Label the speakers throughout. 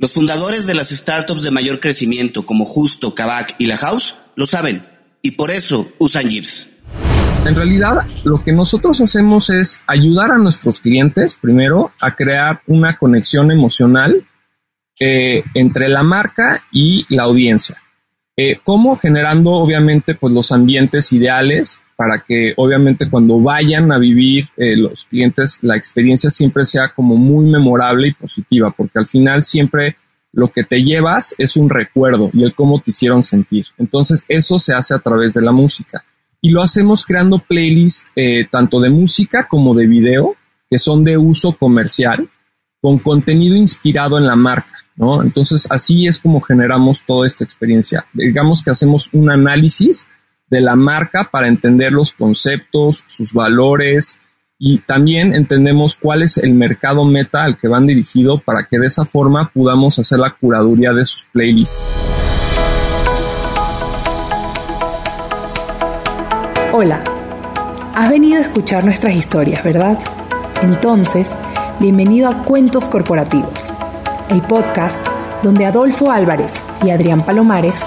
Speaker 1: Los fundadores de las startups de mayor crecimiento como Justo, Kavak y La House lo saben y por eso usan Jeeps.
Speaker 2: En realidad, lo que nosotros hacemos es ayudar a nuestros clientes, primero, a crear una conexión emocional eh, entre la marca y la audiencia. Eh, ¿Cómo? Generando, obviamente, pues los ambientes ideales para que obviamente cuando vayan a vivir eh, los clientes la experiencia siempre sea como muy memorable y positiva, porque al final siempre lo que te llevas es un recuerdo y el cómo te hicieron sentir. Entonces eso se hace a través de la música y lo hacemos creando playlists eh, tanto de música como de video que son de uso comercial con contenido inspirado en la marca. ¿no? Entonces así es como generamos toda esta experiencia. Digamos que hacemos un análisis de la marca para entender los conceptos, sus valores y también entendemos cuál es el mercado meta al que van dirigido para que de esa forma podamos hacer la curaduría de sus playlists.
Speaker 3: Hola, has venido a escuchar nuestras historias, ¿verdad? Entonces, bienvenido a Cuentos Corporativos, el podcast donde Adolfo Álvarez y Adrián Palomares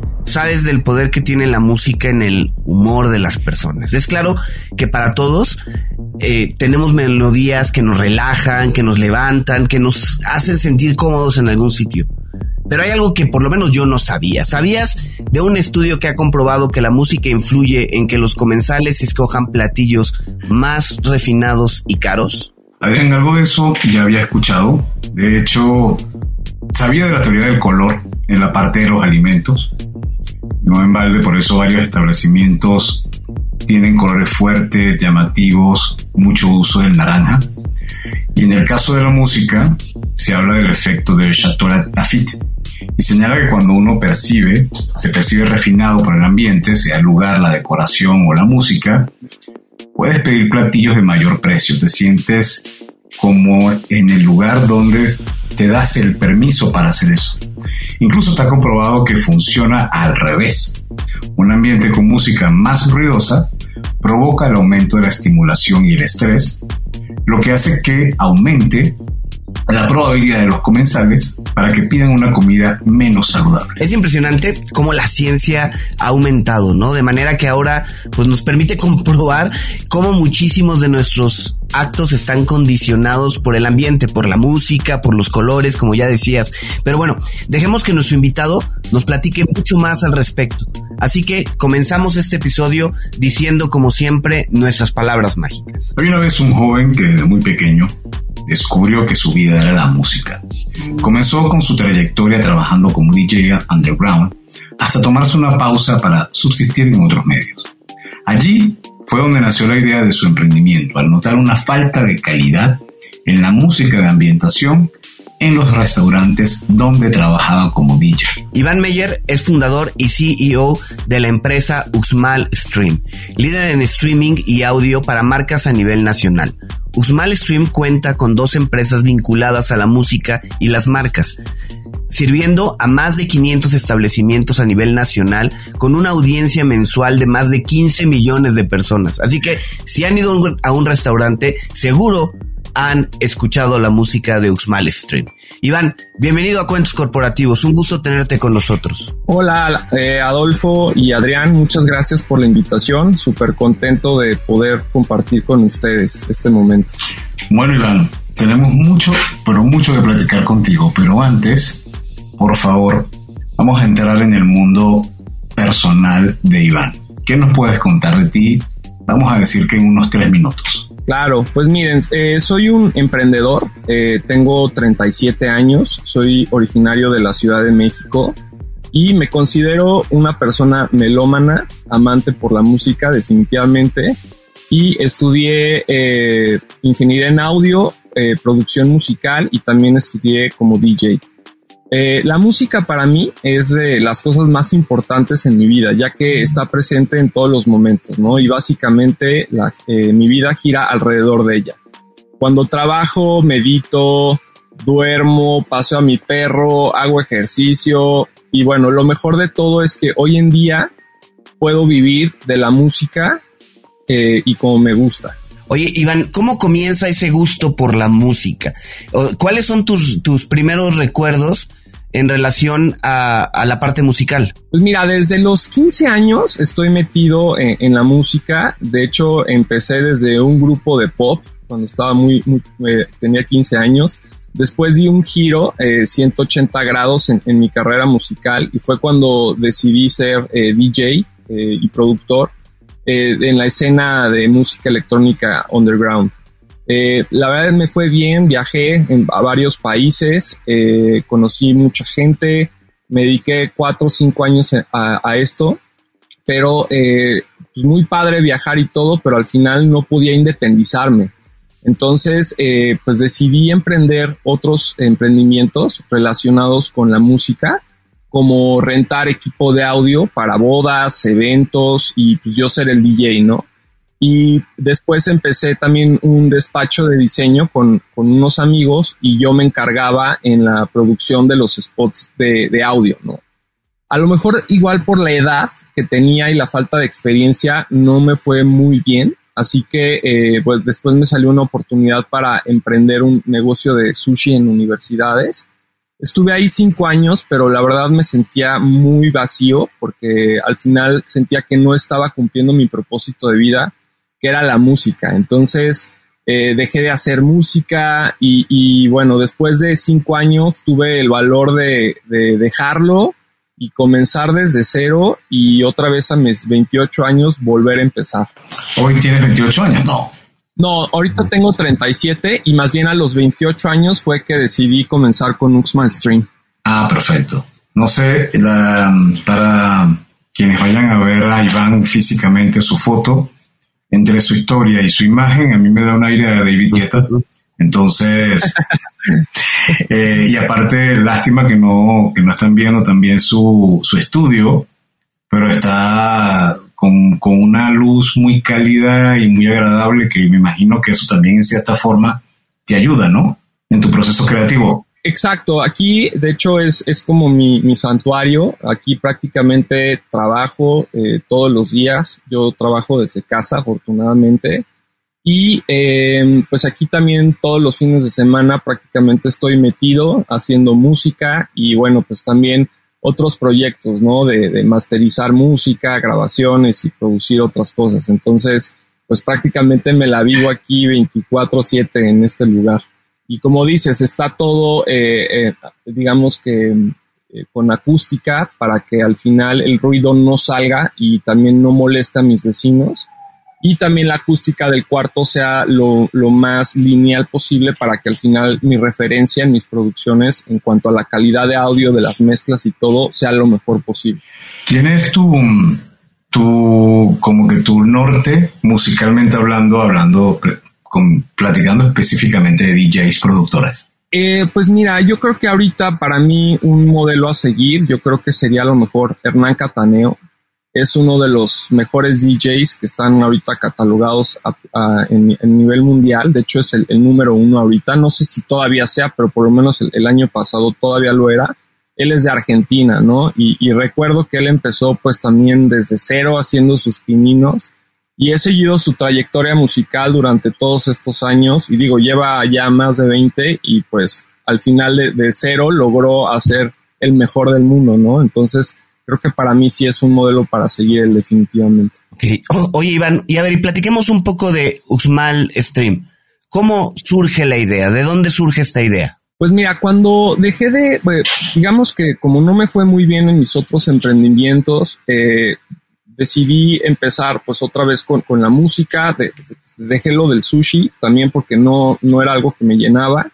Speaker 1: Sabes del poder que tiene la música en el humor de las personas. Es claro que para todos eh, tenemos melodías que nos relajan, que nos levantan, que nos hacen sentir cómodos en algún sitio. Pero hay algo que por lo menos yo no sabía. ¿Sabías de un estudio que ha comprobado que la música influye en que los comensales escojan platillos más refinados y caros?
Speaker 4: Adrián, algo de eso ya había escuchado. De hecho, sabía de la teoría del color en la parte de los alimentos, no en balde, por eso varios establecimientos tienen colores fuertes, llamativos, mucho uso del naranja. Y en el caso de la música, se habla del efecto de Chateau Lafite y señala que cuando uno percibe, se percibe refinado por el ambiente, sea el lugar, la decoración o la música, puedes pedir platillos de mayor precio, te sientes como en el lugar donde te das el permiso para hacer eso. Incluso está comprobado que funciona al revés. Un ambiente con música más ruidosa provoca el aumento de la estimulación y el estrés, lo que hace que aumente la probabilidad de los comensales para que pidan una comida menos saludable.
Speaker 1: Es impresionante cómo la ciencia ha aumentado, ¿no? De manera que ahora pues nos permite comprobar cómo muchísimos de nuestros actos están condicionados por el ambiente, por la música, por los colores, como ya decías. Pero bueno, dejemos que nuestro invitado nos platique mucho más al respecto. Así que comenzamos este episodio diciendo como siempre nuestras palabras mágicas.
Speaker 4: Había una vez un joven que desde muy pequeño descubrió que su vida era la música. Comenzó con su trayectoria trabajando como DJ underground hasta tomarse una pausa para subsistir en otros medios. Allí fue donde nació la idea de su emprendimiento, al notar una falta de calidad en la música de ambientación en los restaurantes donde trabajaba como DJ.
Speaker 1: Iván Meyer es fundador y CEO de la empresa Uxmal Stream, líder en streaming y audio para marcas a nivel nacional. Uxmal Stream cuenta con dos empresas vinculadas a la música y las marcas, sirviendo a más de 500 establecimientos a nivel nacional con una audiencia mensual de más de 15 millones de personas. Así que si han ido a un restaurante, seguro han escuchado la música de Uxmal Stream. Iván, bienvenido a Cuentos Corporativos, un gusto tenerte con nosotros.
Speaker 2: Hola eh, Adolfo y Adrián, muchas gracias por la invitación, súper contento de poder compartir con ustedes este momento.
Speaker 4: Bueno Iván, tenemos mucho, pero mucho que platicar contigo, pero antes, por favor, vamos a entrar en el mundo personal de Iván. ¿Qué nos puedes contar de ti? Vamos a decir que en unos tres minutos.
Speaker 2: Claro, pues miren, eh, soy un emprendedor, eh, tengo 37 años, soy originario de la Ciudad de México y me considero una persona melómana, amante por la música definitivamente y estudié eh, ingeniería en audio, producción musical y también estudié como DJ. Eh, la música para mí es de las cosas más importantes en mi vida, ya que está presente en todos los momentos, ¿no? Y básicamente eh, mi vida gira alrededor de ella. Cuando trabajo, medito, duermo, paso a mi perro, hago ejercicio y bueno, lo mejor de todo es que hoy en día puedo vivir de la música eh, y como me gusta.
Speaker 1: Oye, Iván, ¿cómo comienza ese gusto por la música? ¿Cuáles son tus, tus primeros recuerdos en relación a, la parte musical?
Speaker 2: Pues mira, desde los 15 años estoy metido en, la música. De hecho, empecé desde un grupo de pop cuando estaba muy, eh, tenía 15 años. Después di un giro 180 eh, grados en, mi carrera musical y fue cuando decidí ser eh, DJ y productor en la escena de música electrónica underground. Eh, la verdad me fue bien, viajé a varios países, eh, conocí mucha gente, me dediqué cuatro o cinco años a, esto, pero eh, pues muy padre viajar y todo, pero al final no podía independizarme. Entonces, pues decidí emprender otros emprendimientos relacionados con la música, como rentar equipo de audio para bodas, eventos y pues yo ser el DJ, ¿no? Y después empecé también un despacho de diseño con, unos amigos y yo me encargaba en la producción de los spots de, audio, ¿no? A lo mejor igual por la edad que tenía y la falta de experiencia no me fue muy bien, así que eh, pues después me salió una oportunidad para emprender un negocio de sushi en universidades. Estuve ahí cinco años, pero la verdad me sentía muy vacío porque al final sentía que no estaba cumpliendo mi propósito de vida que era la música. Entonces eh, dejé de hacer música y, bueno, después de cinco años tuve el valor de, dejarlo y comenzar desde cero y otra vez a mis 28 años volver a empezar.
Speaker 4: ¿Hoy tienes 28 años? No.
Speaker 2: No, ahorita tengo 37 y más bien a los 28 años fue que decidí comenzar con Uxman Stream.
Speaker 4: Ah, perfecto. No sé, para quienes vayan a ver a Iván físicamente su foto, entre su historia y su imagen, a mí me da un aire de David Guetta. Entonces, eh, y aparte, lástima que no, que no están viendo también su, su estudio, pero está con, con, una luz muy cálida y muy agradable que me imagino que eso también en cierta forma te ayuda, ¿no? En tu proceso creativo.
Speaker 2: Exacto, aquí de hecho es, es como mi, mi, santuario, aquí prácticamente trabajo eh, todos los días, yo trabajo desde casa afortunadamente y eh, pues aquí también todos los fines de semana prácticamente estoy metido haciendo música y bueno pues también otros proyectos, ¿no? De, de masterizar música, grabaciones y producir otras cosas, entonces pues prácticamente me la vivo aquí 24/7 en este lugar. Y como dices, está todo, eh, eh, digamos que eh, con acústica para que al final el ruido no salga y también no moleste a mis vecinos. y también la acústica del cuarto sea lo, más lineal posible para que al final mi referencia en mis producciones en cuanto a la calidad de audio de las mezclas y todo sea lo mejor posible.
Speaker 4: ¿Quién es tu, tu como que tu norte musicalmente hablando, hablando, con, platicando específicamente de DJs productoras?
Speaker 2: Eh, pues mira, yo creo que ahorita para mí un modelo a seguir, yo creo que sería a lo mejor Hernán Cataneo es uno de los mejores DJs que están ahorita catalogados en, nivel mundial. De hecho, es el, número uno ahorita. No sé si todavía sea, pero por lo menos el, año pasado todavía lo era. Él es de Argentina, ¿no? Y, recuerdo que él empezó pues también desde cero haciendo sus pininos y he seguido su trayectoria musical durante todos estos años y digo, lleva ya más de 20 y pues al final de, de cero logró hacer el mejor del mundo, ¿no? Entonces, creo que para mí sí es un modelo para seguir él definitivamente.
Speaker 1: Ok, oye Iván, y a ver, y platiquemos un poco de Uxmal Stream. ¿Cómo surge la idea? ¿De dónde surge esta idea?
Speaker 2: Pues mira, cuando dejé de, pues, digamos que como no me fue muy bien en mis otros emprendimientos, eh, decidí empezar pues otra vez con, la música, dejé lo del sushi también porque no, no era algo que me llenaba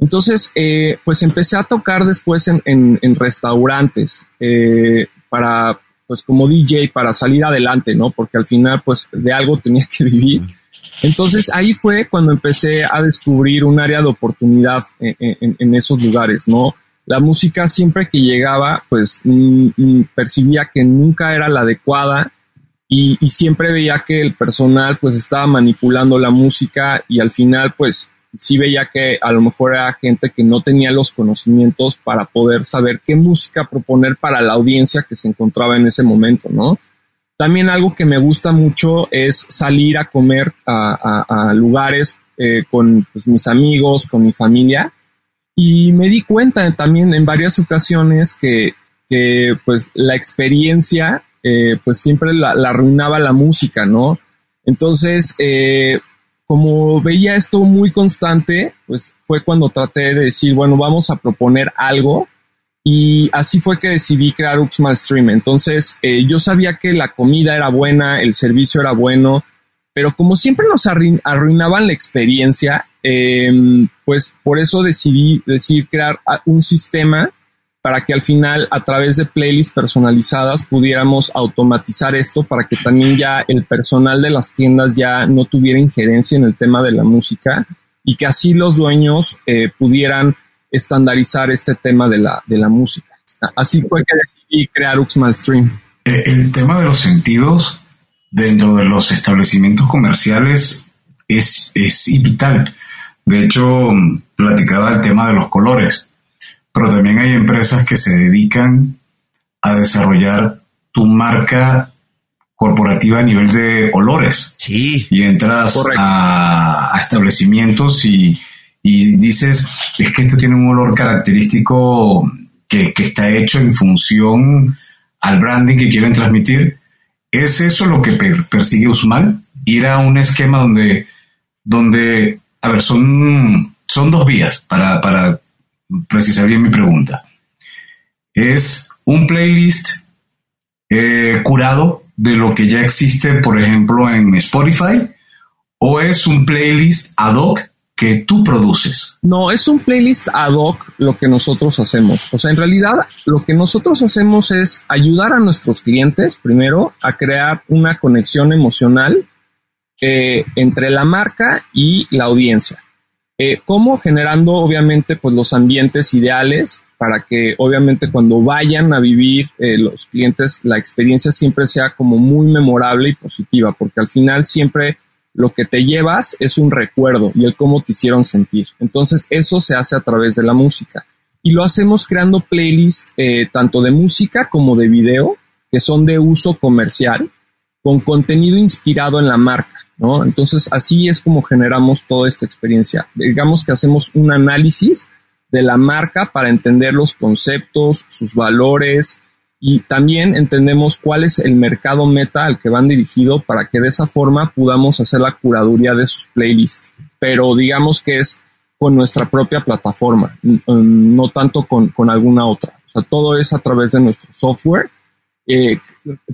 Speaker 2: entonces, eh, pues empecé a tocar después en, en, restaurantes eh, para, pues como DJ, para salir adelante, ¿no? Porque al final, pues de algo tenía que vivir. Entonces ahí fue cuando empecé a descubrir un área de oportunidad en, en esos lugares, ¿no? La música siempre que llegaba, pues mm, mm, percibía que nunca era la adecuada y, siempre veía que el personal pues estaba manipulando la música y al final pues sí veía que a lo mejor era gente que no tenía los conocimientos para poder saber qué música proponer para la audiencia que se encontraba en ese momento, ¿no? También algo que me gusta mucho es salir a comer a, lugares eh, con pues, mis amigos, con mi familia, y me di cuenta también en varias ocasiones que, pues la experiencia eh, pues siempre la, arruinaba la música, ¿no? Entonces, eh, como veía esto muy constante, pues fue cuando traté de decir, bueno, vamos a proponer algo. Y así fue que decidí crear Uxmal Stream. Entonces, eh, yo sabía que la comida era buena, el servicio era bueno, pero como siempre nos arruinaban la experiencia, em, pues por eso decidí crear un sistema para que al final a través de playlists personalizadas pudiéramos automatizar esto para que también ya el personal de las tiendas ya no tuviera injerencia en el tema de la música y que así los dueños eh, pudieran estandarizar este tema de la, de la música. Así fue que decidí crear Uxmal Stream.
Speaker 4: Eh, el tema de los sentidos dentro de los establecimientos comerciales es, es vital. De hecho, platicaba el tema de los colores pero también hay empresas que se dedican a desarrollar tu marca corporativa a nivel de olores.
Speaker 1: Sí.
Speaker 4: Y entras a, establecimientos y, dices, es que esto tiene un olor característico que, está hecho en función al branding que quieren transmitir. ¿Es eso lo que persigue Usmal? Ir a un esquema donde, donde a ver, son, son dos vías para, para precisar bien mi pregunta. ¿Es un playlist eh, curado de lo que ya existe, por ejemplo, en Spotify? ¿O es un playlist ad hoc que tú produces?
Speaker 2: No, es un playlist ad hoc lo que nosotros hacemos. O sea, en realidad lo que nosotros hacemos es ayudar a nuestros clientes, primero, a crear una conexión emocional eh, entre la marca y la audiencia. Eh, ¿Cómo? Generando obviamente pues los ambientes ideales para que obviamente cuando vayan a vivir eh, los clientes la experiencia siempre sea como muy memorable y positiva, porque al final siempre lo que te llevas es un recuerdo y el cómo te hicieron sentir. Entonces eso se hace a través de la música y lo hacemos creando playlists eh, tanto de música como de video que son de uso comercial con contenido inspirado en la marca. ¿No? Entonces, así es como generamos toda esta experiencia. Digamos que hacemos un análisis de la marca para entender los conceptos, sus valores y también entendemos cuál es el mercado meta al que van dirigido para que de esa forma podamos hacer la curaduría de sus playlists. Pero digamos que es con nuestra propia plataforma, no tanto con, con alguna otra. O sea, todo es a través de nuestro software eh,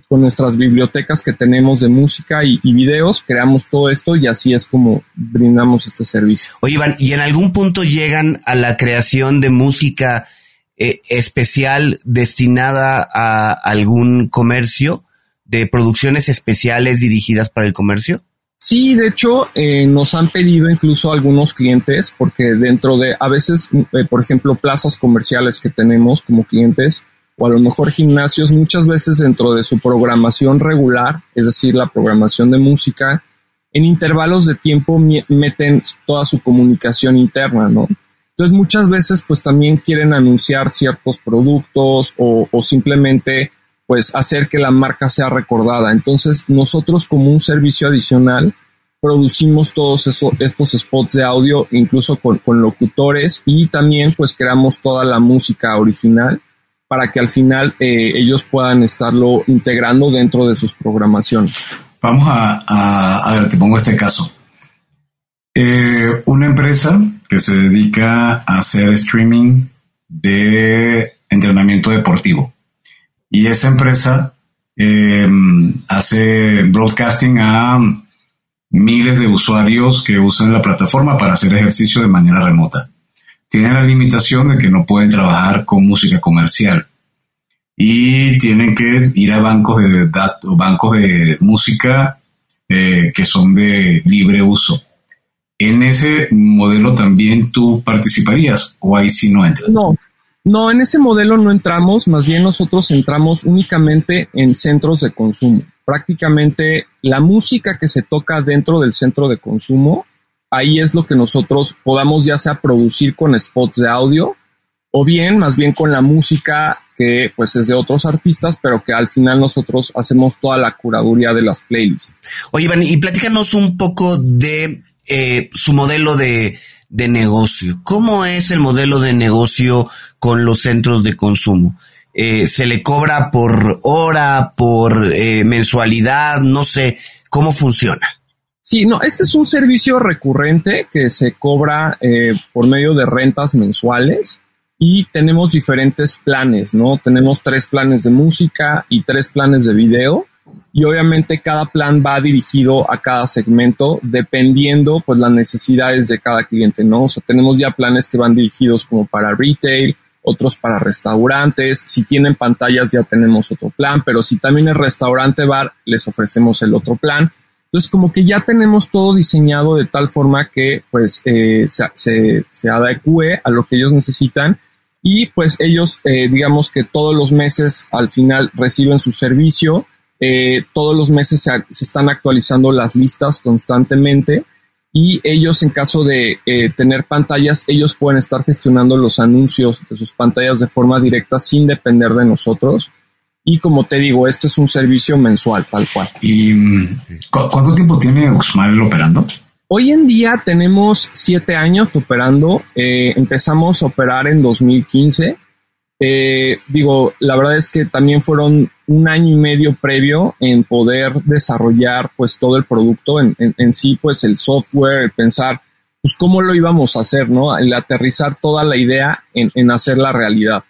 Speaker 2: con nuestras bibliotecas que tenemos de música y, videos, creamos todo esto y así es como brindamos este servicio.
Speaker 1: Oye, Iván, ¿y en algún punto llegan a la creación de música eh, especial destinada a algún comercio, de producciones especiales dirigidas para el comercio?
Speaker 2: Sí, de hecho, eh, nos han pedido incluso algunos clientes, porque dentro de, a veces, eh, por ejemplo, plazas comerciales que tenemos como clientes, o a lo mejor gimnasios, muchas veces dentro de su programación regular, es decir, la programación de música, en intervalos de tiempo meten toda su comunicación interna, ¿no? Entonces muchas veces pues también quieren anunciar ciertos productos o, simplemente pues hacer que la marca sea recordada. Entonces nosotros como un servicio adicional producimos todos estos spots de audio, incluso con, locutores y también pues creamos toda la música original para que al final eh, ellos puedan estarlo integrando dentro de sus programaciones.
Speaker 4: Vamos a, ver, te pongo este caso. Eh, una empresa que se dedica a hacer streaming de entrenamiento deportivo y esa empresa eh, hace broadcasting a miles de usuarios que usan la plataforma para hacer ejercicio de manera remota. Tienen la limitación de que no pueden trabajar con música comercial y tienen que ir a bancos de datos, bancos de música eh, que son de libre uso. ¿En ese modelo también tú participarías o ahí sí no entras?
Speaker 2: No, no, en ese modelo no entramos, más bien nosotros entramos únicamente en centros de consumo. Prácticamente la música que se toca dentro del centro de consumo, ahí es lo que nosotros podamos ya sea producir con spots de audio o bien más bien con la música que pues es de otros artistas, pero que al final nosotros hacemos toda la curaduría de las playlists.
Speaker 1: Oye, Iván, y platícanos un poco de eh, su modelo de, de negocio. ¿Cómo es el modelo de negocio con los centros de consumo? Eh, ¿Se le cobra por hora, por eh, mensualidad? No sé, ¿cómo funciona?
Speaker 2: Sí, no, este es un servicio recurrente que se cobra eh, por medio de rentas mensuales y tenemos diferentes planes, ¿no? Tenemos tres planes de música y tres planes de video y obviamente cada plan va dirigido a cada segmento dependiendo pues las necesidades de cada cliente, ¿no? O sea, tenemos ya planes que van dirigidos como para retail, otros para restaurantes, si tienen pantallas ya tenemos otro plan, pero si también es restaurante bar, les ofrecemos el otro plan. Entonces, como que ya tenemos todo diseñado de tal forma que pues eh, se, se, adecue a lo que ellos necesitan y pues ellos, eh, digamos que todos los meses al final reciben su servicio eh, todos los meses se, están actualizando las listas constantemente y ellos en caso de eh, tener pantallas, ellos pueden estar gestionando los anuncios de sus pantallas de forma directa sin depender de nosotros. Y como te digo, este es un servicio mensual, tal cual.
Speaker 4: ¿Y mm, cuánto tiempo tiene Uxmal operando?
Speaker 2: Hoy en día tenemos siete años operando. Eh, empezamos a operar en 2015 eh, digo, la verdad es que también fueron un año y medio previo en poder desarrollar pues todo el producto en, en, sí, pues el software, el pensar pues cómo lo íbamos a hacer, ¿no? El aterrizar toda la idea en, en hacer la realidad.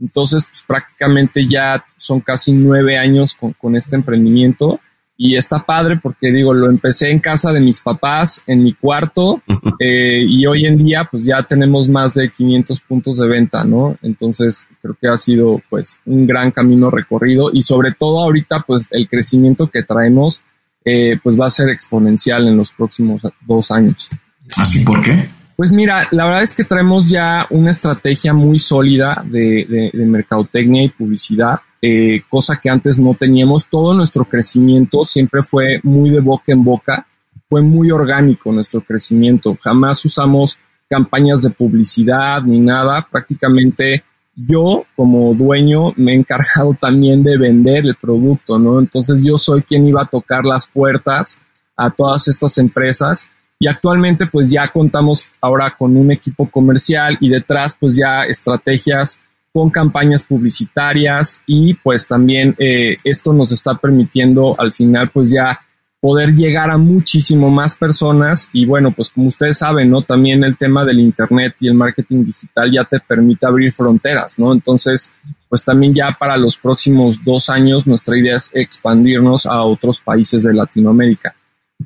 Speaker 2: Entonces, pues prácticamente ya son casi nueve años con, con este emprendimiento y está padre porque digo, lo empecé en casa de mis papás, en mi cuarto, eh, y hoy en día pues ya tenemos más de 500 puntos de venta, ¿no? Entonces creo que ha sido pues un gran camino recorrido y sobre todo ahorita pues el crecimiento que traemos eh, pues va a ser exponencial en los próximos dos años.
Speaker 4: ¿Así por qué?
Speaker 2: Pues mira, la verdad es que traemos ya una estrategia muy sólida de, de mercadotecnia y publicidad eh, cosa que antes no teníamos. Todo nuestro crecimiento siempre fue muy de boca en boca, fue muy orgánico nuestro crecimiento. Jamás usamos campañas de publicidad ni nada. Prácticamente yo como dueño me he encargado también de vender el producto, ¿no? Entonces yo soy quien iba a tocar las puertas a todas estas empresas y actualmente pues ya contamos ahora con un equipo comercial y detrás pues ya estrategias con campañas publicitarias y pues también eh, esto nos está permitiendo al final pues ya poder llegar a muchísimo más personas y bueno, pues como ustedes saben, ¿no? También el tema del Internet y el marketing digital ya te permite abrir fronteras, ¿no? Entonces, pues también ya para los próximos dos años nuestra idea es expandirnos a otros países de Latinoamérica.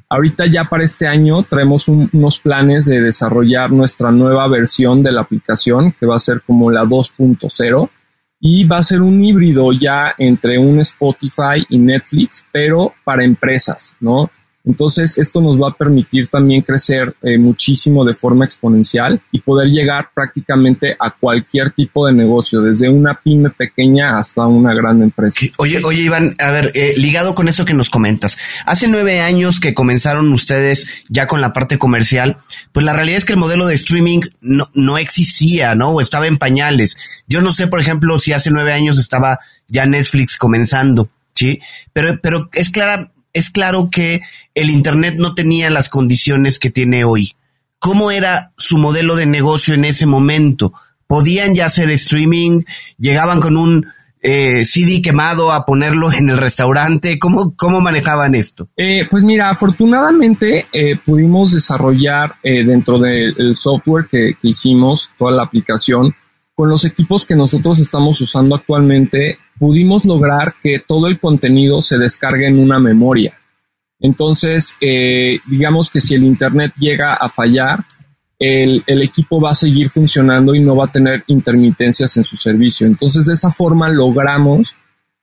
Speaker 2: Ahorita ya para este año traemos unos planes de desarrollar nuestra nueva versión de la aplicación que va a ser como la 2.0 y va a ser un híbrido ya entre un Spotify y Netflix, pero para empresas, ¿no? Entonces, esto nos va a permitir también crecer eh, muchísimo de forma exponencial y poder llegar prácticamente a cualquier tipo de negocio, desde una pyme pequeña hasta una gran empresa.
Speaker 1: Oye, oye, Iván, a ver, eh, ligado con eso que nos comentas, hace nueve años que comenzaron ustedes ya con la parte comercial, pues la realidad es que el modelo de streaming no, no existía, ¿no? O estaba en pañales. Yo no sé, por ejemplo, si hace nueve años estaba ya Netflix comenzando. Sí, pero, pero es clara, es claro que el Internet no tenía las condiciones que tiene hoy. ¿Cómo era su modelo de negocio en ese momento? ¿Podían ya hacer streaming? ¿Llegaban con un eh, CD quemado a ponerlo en el restaurante? ¿Cómo, cómo manejaban esto?
Speaker 2: Eh, pues mira, afortunadamente eh, pudimos desarrollar dentro del software que hicimos, toda la aplicación, con los equipos que nosotros estamos usando actualmente, pudimos lograr que todo el contenido se descargue en una memoria. Entonces, eh, digamos que si el Internet llega a fallar, el, equipo va a seguir funcionando y no va a tener intermitencias en su servicio. Entonces, de esa forma logramos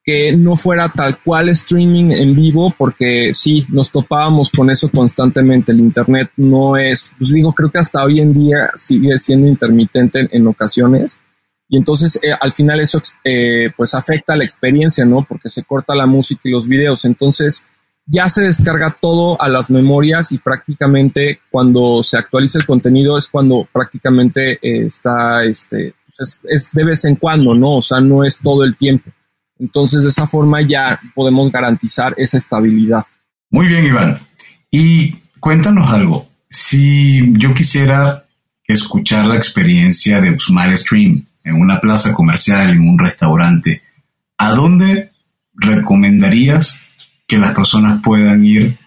Speaker 2: que no fuera tal cual streaming en vivo, porque sí, nos topábamos con eso constantemente. El Internet no es, pues digo, creo que hasta hoy en día sigue siendo intermitente en ocasiones y entonces eh, al final eso eh, pues afecta la experiencia, ¿no? Porque se corta la música y los videos. Entonces ya se descarga todo a las memorias y prácticamente cuando se actualiza el contenido es cuando prácticamente eh, está, este, pues es, de vez en cuando, ¿no? O sea, no es todo el tiempo. Entonces de esa forma ya podemos garantizar esa estabilidad.
Speaker 4: Muy bien, Iván. Y cuéntanos algo. Si yo quisiera escuchar la experiencia de Usmar Stream, en una plaza comercial, en un restaurante, ¿a dónde recomendarías que las personas puedan ir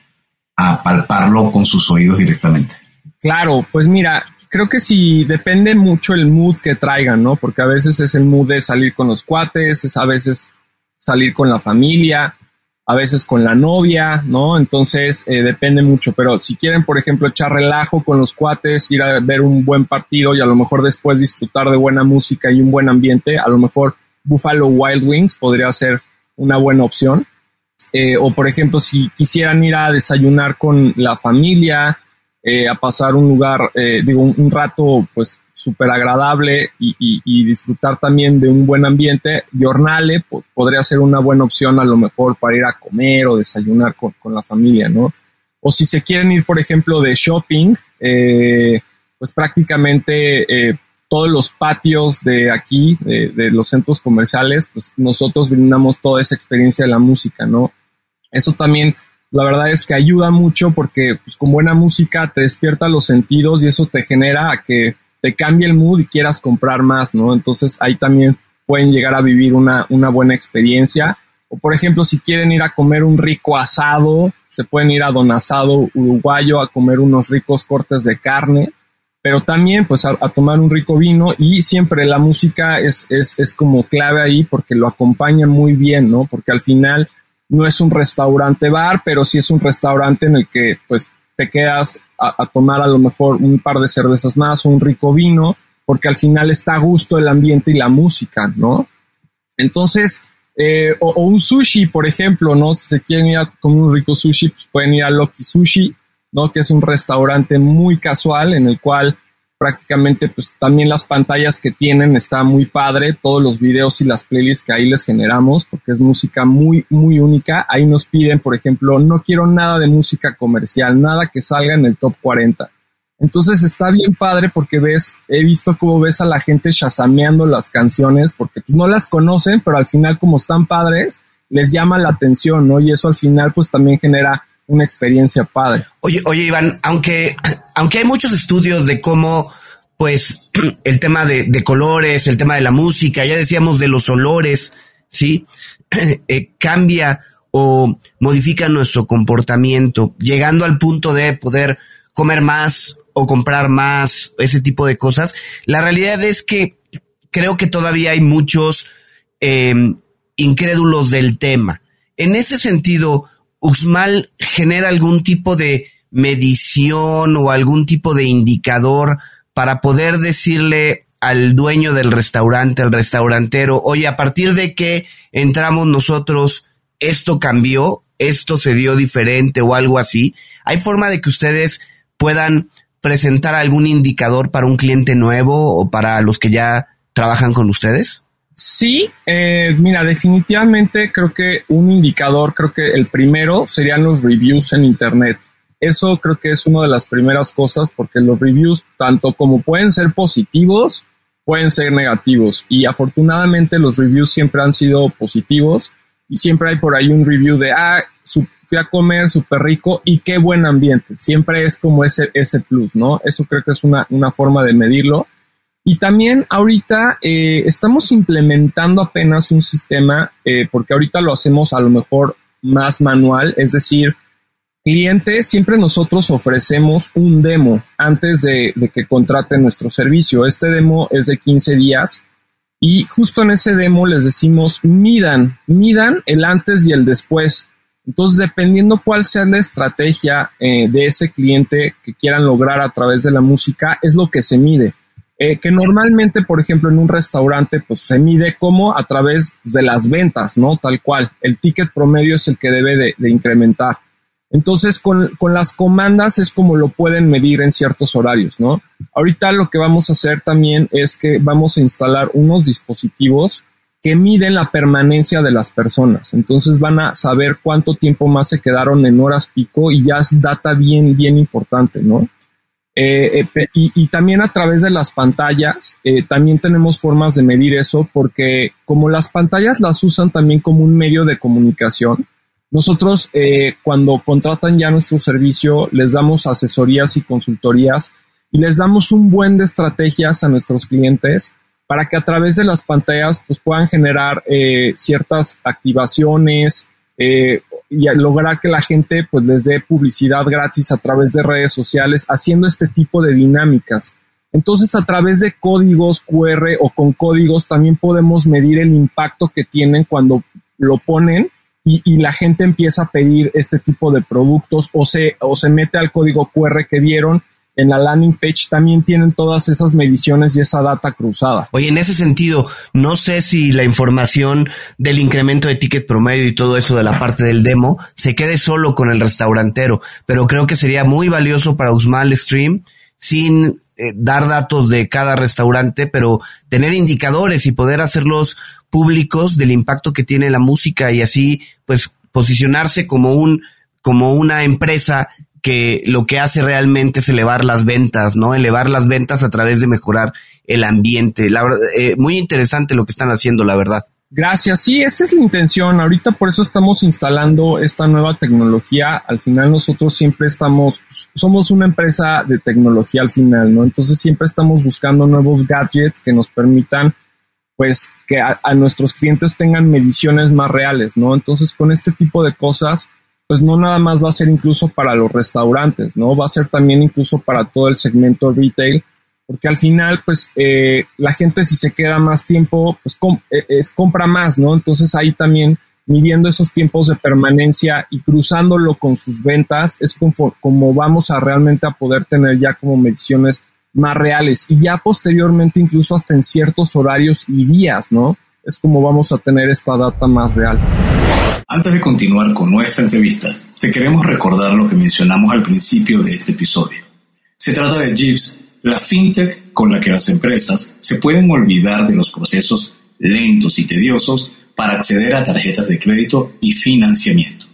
Speaker 4: a palparlo con sus oídos directamente?
Speaker 2: Claro, pues mira, creo que sí depende mucho el mood que traigan, ¿no? Porque a veces es el mood de salir con los cuates, es a veces salir con la familia, a veces con la novia, ¿no? Entonces eh, depende mucho, pero si quieren, por ejemplo, echar relajo con los cuates, ir a ver un buen partido y a lo mejor después disfrutar de buena música y un buen ambiente, a lo mejor Buffalo Wild Wings podría ser una buena opción. Eh, o por ejemplo, si quisieran ir a desayunar con la familia, eh, a pasar un lugar, digo, un, rato pues súper agradable y, disfrutar también de un buen ambiente, Jornale pues, podría ser una buena opción a lo mejor para ir a comer o desayunar con, la familia, ¿no? O si se quieren ir, por ejemplo, de shopping, eh, pues prácticamente eh, todos los patios de aquí, de, los centros comerciales, pues nosotros brindamos toda esa experiencia de la música, ¿no? Eso también, la verdad es que ayuda mucho porque pues, con buena música te despierta los sentidos y eso te genera a que te cambie el mood y quieras comprar más, ¿no? Entonces ahí también pueden llegar a vivir una, una buena experiencia. O por ejemplo, si quieren ir a comer un rico asado, se pueden ir a Don Asado Uruguayo a comer unos ricos cortes de carne, pero también pues a, tomar un rico vino y siempre la música es, es, es como clave ahí porque lo acompaña muy bien, ¿no? Porque al final no es un restaurante bar, pero sí es un restaurante en el que pues te quedas a, tomar a lo mejor un par de cervezas más o un rico vino, porque al final está a gusto el ambiente y la música, ¿no? Entonces, eh, o, un sushi, por ejemplo, ¿no? Si se quieren ir a comer un rico sushi, pues pueden ir a Loki Sushi, ¿no? Que es un restaurante muy casual en el cual prácticamente pues también las pantallas que tienen está muy padre, todos los videos y las playlists que ahí les generamos, porque es música muy, muy única. Ahí nos piden, por ejemplo, no quiero nada de música comercial, nada que salga en el top 40. Entonces está bien padre porque ves, he visto cómo ves a la gente chasameando las canciones porque pues, no las conocen, pero al final como están padres, les llama la atención, ¿no? Y eso al final pues también genera una experiencia padre.
Speaker 1: Oye, oye, Iván, aunque, aunque hay muchos estudios de cómo, pues, el tema de, colores, el tema de la música, ya decíamos de los olores, ¿sí? Eh, cambia o modifican nuestro comportamiento, llegando al punto de poder comer más o comprar más, ese tipo de cosas. La realidad es que creo que todavía hay muchos eh, incrédulos del tema. En ese sentido, Uxmal genera algún tipo de medición o algún tipo de indicador para poder decirle al dueño del restaurante, al restaurantero, oye, a partir de que entramos nosotros, esto cambió, esto se dio diferente o algo así. ¿Hay forma de que ustedes puedan presentar algún indicador para un cliente nuevo o para los que ya trabajan con ustedes?
Speaker 2: Sí, eh, mira, definitivamente creo que un indicador, creo que el primero serían los reviews en Internet. Eso creo que es una de las primeras cosas porque los reviews, tanto como pueden ser positivos, pueden ser negativos. Y afortunadamente los reviews siempre han sido positivos y siempre hay por ahí un review de, ah, fui a comer súper rico y qué buen ambiente. Siempre es como ese, ese plus, ¿no? Eso creo que es una, una forma de medirlo. Y también ahorita eh, estamos implementando apenas un sistema, eh, porque ahorita lo hacemos a lo mejor más manual, es decir, cliente, siempre nosotros ofrecemos un demo antes de, que contraten nuestro servicio. Este demo es de 15 días y justo en ese demo les decimos, midan, midan el antes y el después. Entonces, dependiendo cuál sea la estrategia eh, de ese cliente que quieran lograr a través de la música, es lo que se mide. Eh, que normalmente, por ejemplo, en un restaurante, pues se mide como a través de las ventas, ¿no? Tal cual. El ticket promedio es el que debe de, incrementar. Entonces, con, con, las comandas es como lo pueden medir en ciertos horarios, ¿no? Ahorita lo que vamos a hacer también es que vamos a instalar unos dispositivos que miden la permanencia de las personas. Entonces van a saber cuánto tiempo más se quedaron en horas pico y ya es data bien, bien importante, ¿no? Eh, eh, y, también a través de las pantallas, eh, también tenemos formas de medir eso porque como las pantallas las usan también como un medio de comunicación, nosotros cuando contratan ya nuestro servicio les damos asesorías y consultorías y les damos un buen de estrategias a nuestros clientes para que a través de las pantallas pues, puedan generar ciertas activaciones, eh, y lograr que la gente pues les dé publicidad gratis a través de redes sociales haciendo este tipo de dinámicas. Entonces a través de códigos QR o con códigos también podemos medir el impacto que tienen cuando lo ponen y, y, la gente empieza a pedir este tipo de productos o se, o se mete al código QR que vieron en la landing page también tienen todas esas mediciones y esa data cruzada.
Speaker 1: Oye, en ese sentido, no sé si la información del incremento de ticket promedio y todo eso de la parte del demo se quede solo con el restaurantero, pero creo que sería muy valioso para Usmal Stream sin eh, dar datos de cada restaurante, pero tener indicadores y poder hacerlos públicos del impacto que tiene la música y así pues posicionarse como un como una empresa que lo que hace realmente es elevar las ventas, ¿no? Elevar las ventas a través de mejorar el ambiente. La, eh, muy interesante lo que están haciendo, la verdad.
Speaker 2: Gracias, sí, esa es la intención. Ahorita por eso estamos instalando esta nueva tecnología. Al final nosotros siempre estamos, somos una empresa de tecnología al final, ¿no? Entonces siempre estamos buscando nuevos gadgets que nos permitan, pues, que a, a nuestros clientes tengan mediciones más reales, ¿no? Entonces con este tipo de cosas, pues no nada más va a ser incluso para los restaurantes, ¿no? Va a ser también incluso para todo el segmento retail, porque al final, pues eh, la gente si se queda más tiempo, pues eh, es, compra más, ¿no? Entonces ahí también midiendo esos tiempos de permanencia y cruzándolo con sus ventas, es como, vamos a realmente a poder tener ya como mediciones más reales y ya posteriormente incluso hasta en ciertos horarios y días, ¿no? Es como vamos a tener esta data más real.
Speaker 4: Antes de continuar con nuestra entrevista, te queremos recordar lo que mencionamos al principio de este episodio. Se trata de Jeeves, la fintech con la que las empresas se pueden olvidar de los procesos lentos y tediosos para acceder a tarjetas de crédito y financiamiento.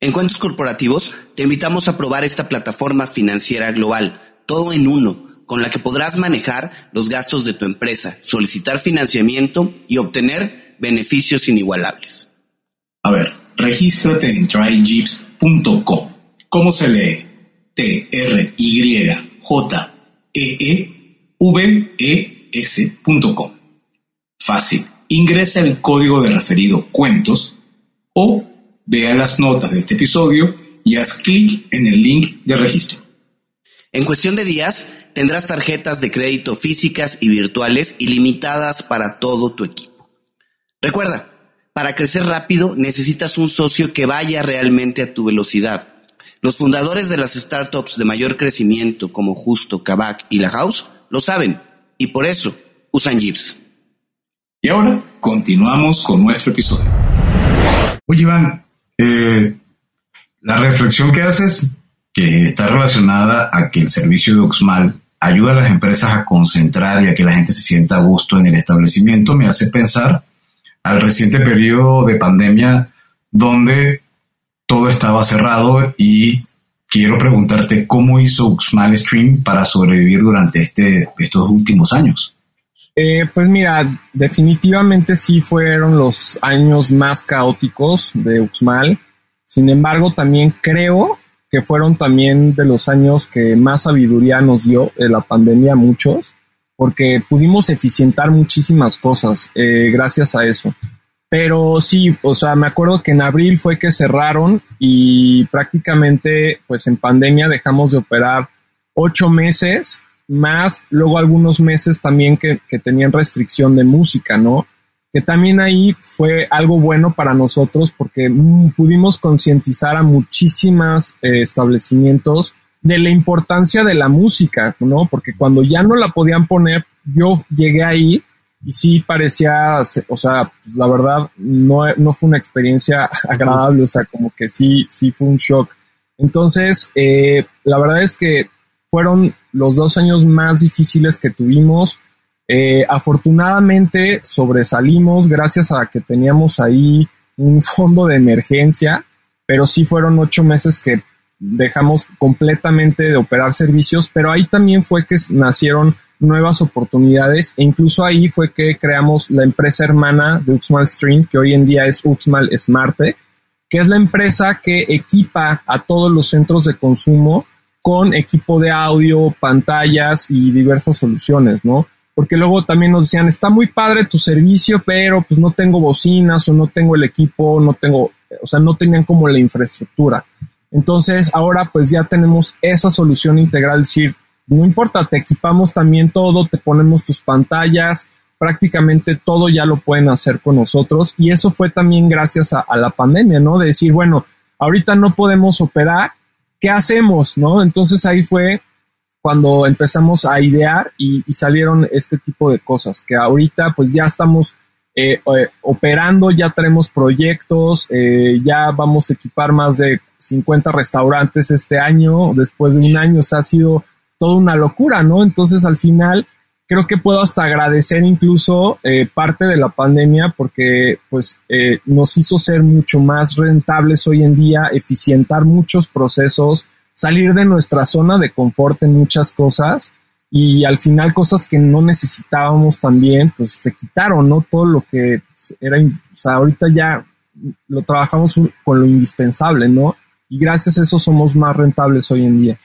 Speaker 1: En Cuentos Corporativos, te invitamos a probar esta plataforma financiera global, todo en uno, con la que podrás manejar los gastos de tu empresa, solicitar financiamiento y obtener beneficios inigualables.
Speaker 4: A ver, regístrate en tryjeeps.com. ¿Cómo se lee? T-R-Y-J-E-E-V-E-S.com. Fácil. Ingresa el código de referido cuentos o Vea las notas de este episodio y haz clic en el link de registro.
Speaker 1: En cuestión de días, tendrás tarjetas de crédito físicas y virtuales ilimitadas para todo tu equipo. Recuerda, para crecer rápido necesitas un socio que vaya realmente a tu velocidad. Los fundadores de las startups de mayor crecimiento como Justo, Kavak y La House lo saben y por eso usan Jeeps.
Speaker 4: Y ahora continuamos con nuestro episodio. Oye, Iván, eh, la reflexión que haces, que está relacionada a que el servicio de Uxmal ayuda a las empresas a concentrar y a que la gente se sienta a gusto en el establecimiento, me hace pensar al reciente periodo de pandemia donde todo estaba cerrado y quiero preguntarte cómo hizo Uxmal Stream para sobrevivir durante este, estos últimos años.
Speaker 2: Eh, pues mira, definitivamente sí fueron los años más caóticos de Uxmal. Sin embargo, también creo que fueron también de los años que más sabiduría nos dio la pandemia a muchos, porque pudimos eficientar muchísimas cosas eh, gracias a eso. Pero sí, o sea, me acuerdo que en abril fue que cerraron y prácticamente, pues en pandemia dejamos de operar ocho meses más luego algunos meses también que, tenían restricción de música, ¿no? Que también ahí fue algo bueno para nosotros porque mm, pudimos concientizar a muchísimos eh, establecimientos de la importancia de la música, ¿no? Porque cuando ya no la podían poner, yo llegué ahí y sí parecía, o sea, la verdad no, no fue una experiencia agradable, o sea, como que sí, sí fue un shock. Entonces, eh, la verdad es que fueron los dos años más difíciles que tuvimos. Eh, afortunadamente sobresalimos gracias a que teníamos ahí un fondo de emergencia, pero sí fueron ocho meses que dejamos completamente de operar servicios, pero ahí también fue que nacieron nuevas oportunidades e incluso ahí fue que creamos la empresa hermana de Uxmal Stream, que hoy en día es Uxmal Smartec, que es la empresa que equipa a todos los centros de consumo con equipo de audio, pantallas y diversas soluciones, ¿no? Porque luego también nos decían, está muy padre tu servicio, pero pues no tengo bocinas o no tengo el equipo, no tengo, o sea, no tenían como la infraestructura. Entonces, ahora pues ya tenemos esa solución integral, es decir, no importa, te equipamos también todo, te ponemos tus pantallas, prácticamente todo ya lo pueden hacer con nosotros y eso fue también gracias a, la pandemia, ¿no? De decir, bueno, ahorita no podemos operar, ¿qué hacemos? ¿No? Entonces ahí fue cuando empezamos a idear y, salieron este tipo de cosas, que ahorita pues ya estamos eh, eh, operando, ya tenemos proyectos, eh, ya vamos a equipar más de 50 restaurantes este año, después de un año, o ha sido toda una locura, ¿no? Entonces al final creo que puedo hasta agradecer incluso eh, parte de la pandemia porque pues eh, nos hizo ser mucho más rentables hoy en día, eficientar muchos procesos, salir de nuestra zona de confort en muchas cosas y al final cosas que no necesitábamos también, pues te quitaron, ¿no? Todo lo que era, o sea, ahorita ya lo trabajamos con lo indispensable, ¿no? Y gracias a eso somos más rentables hoy en día.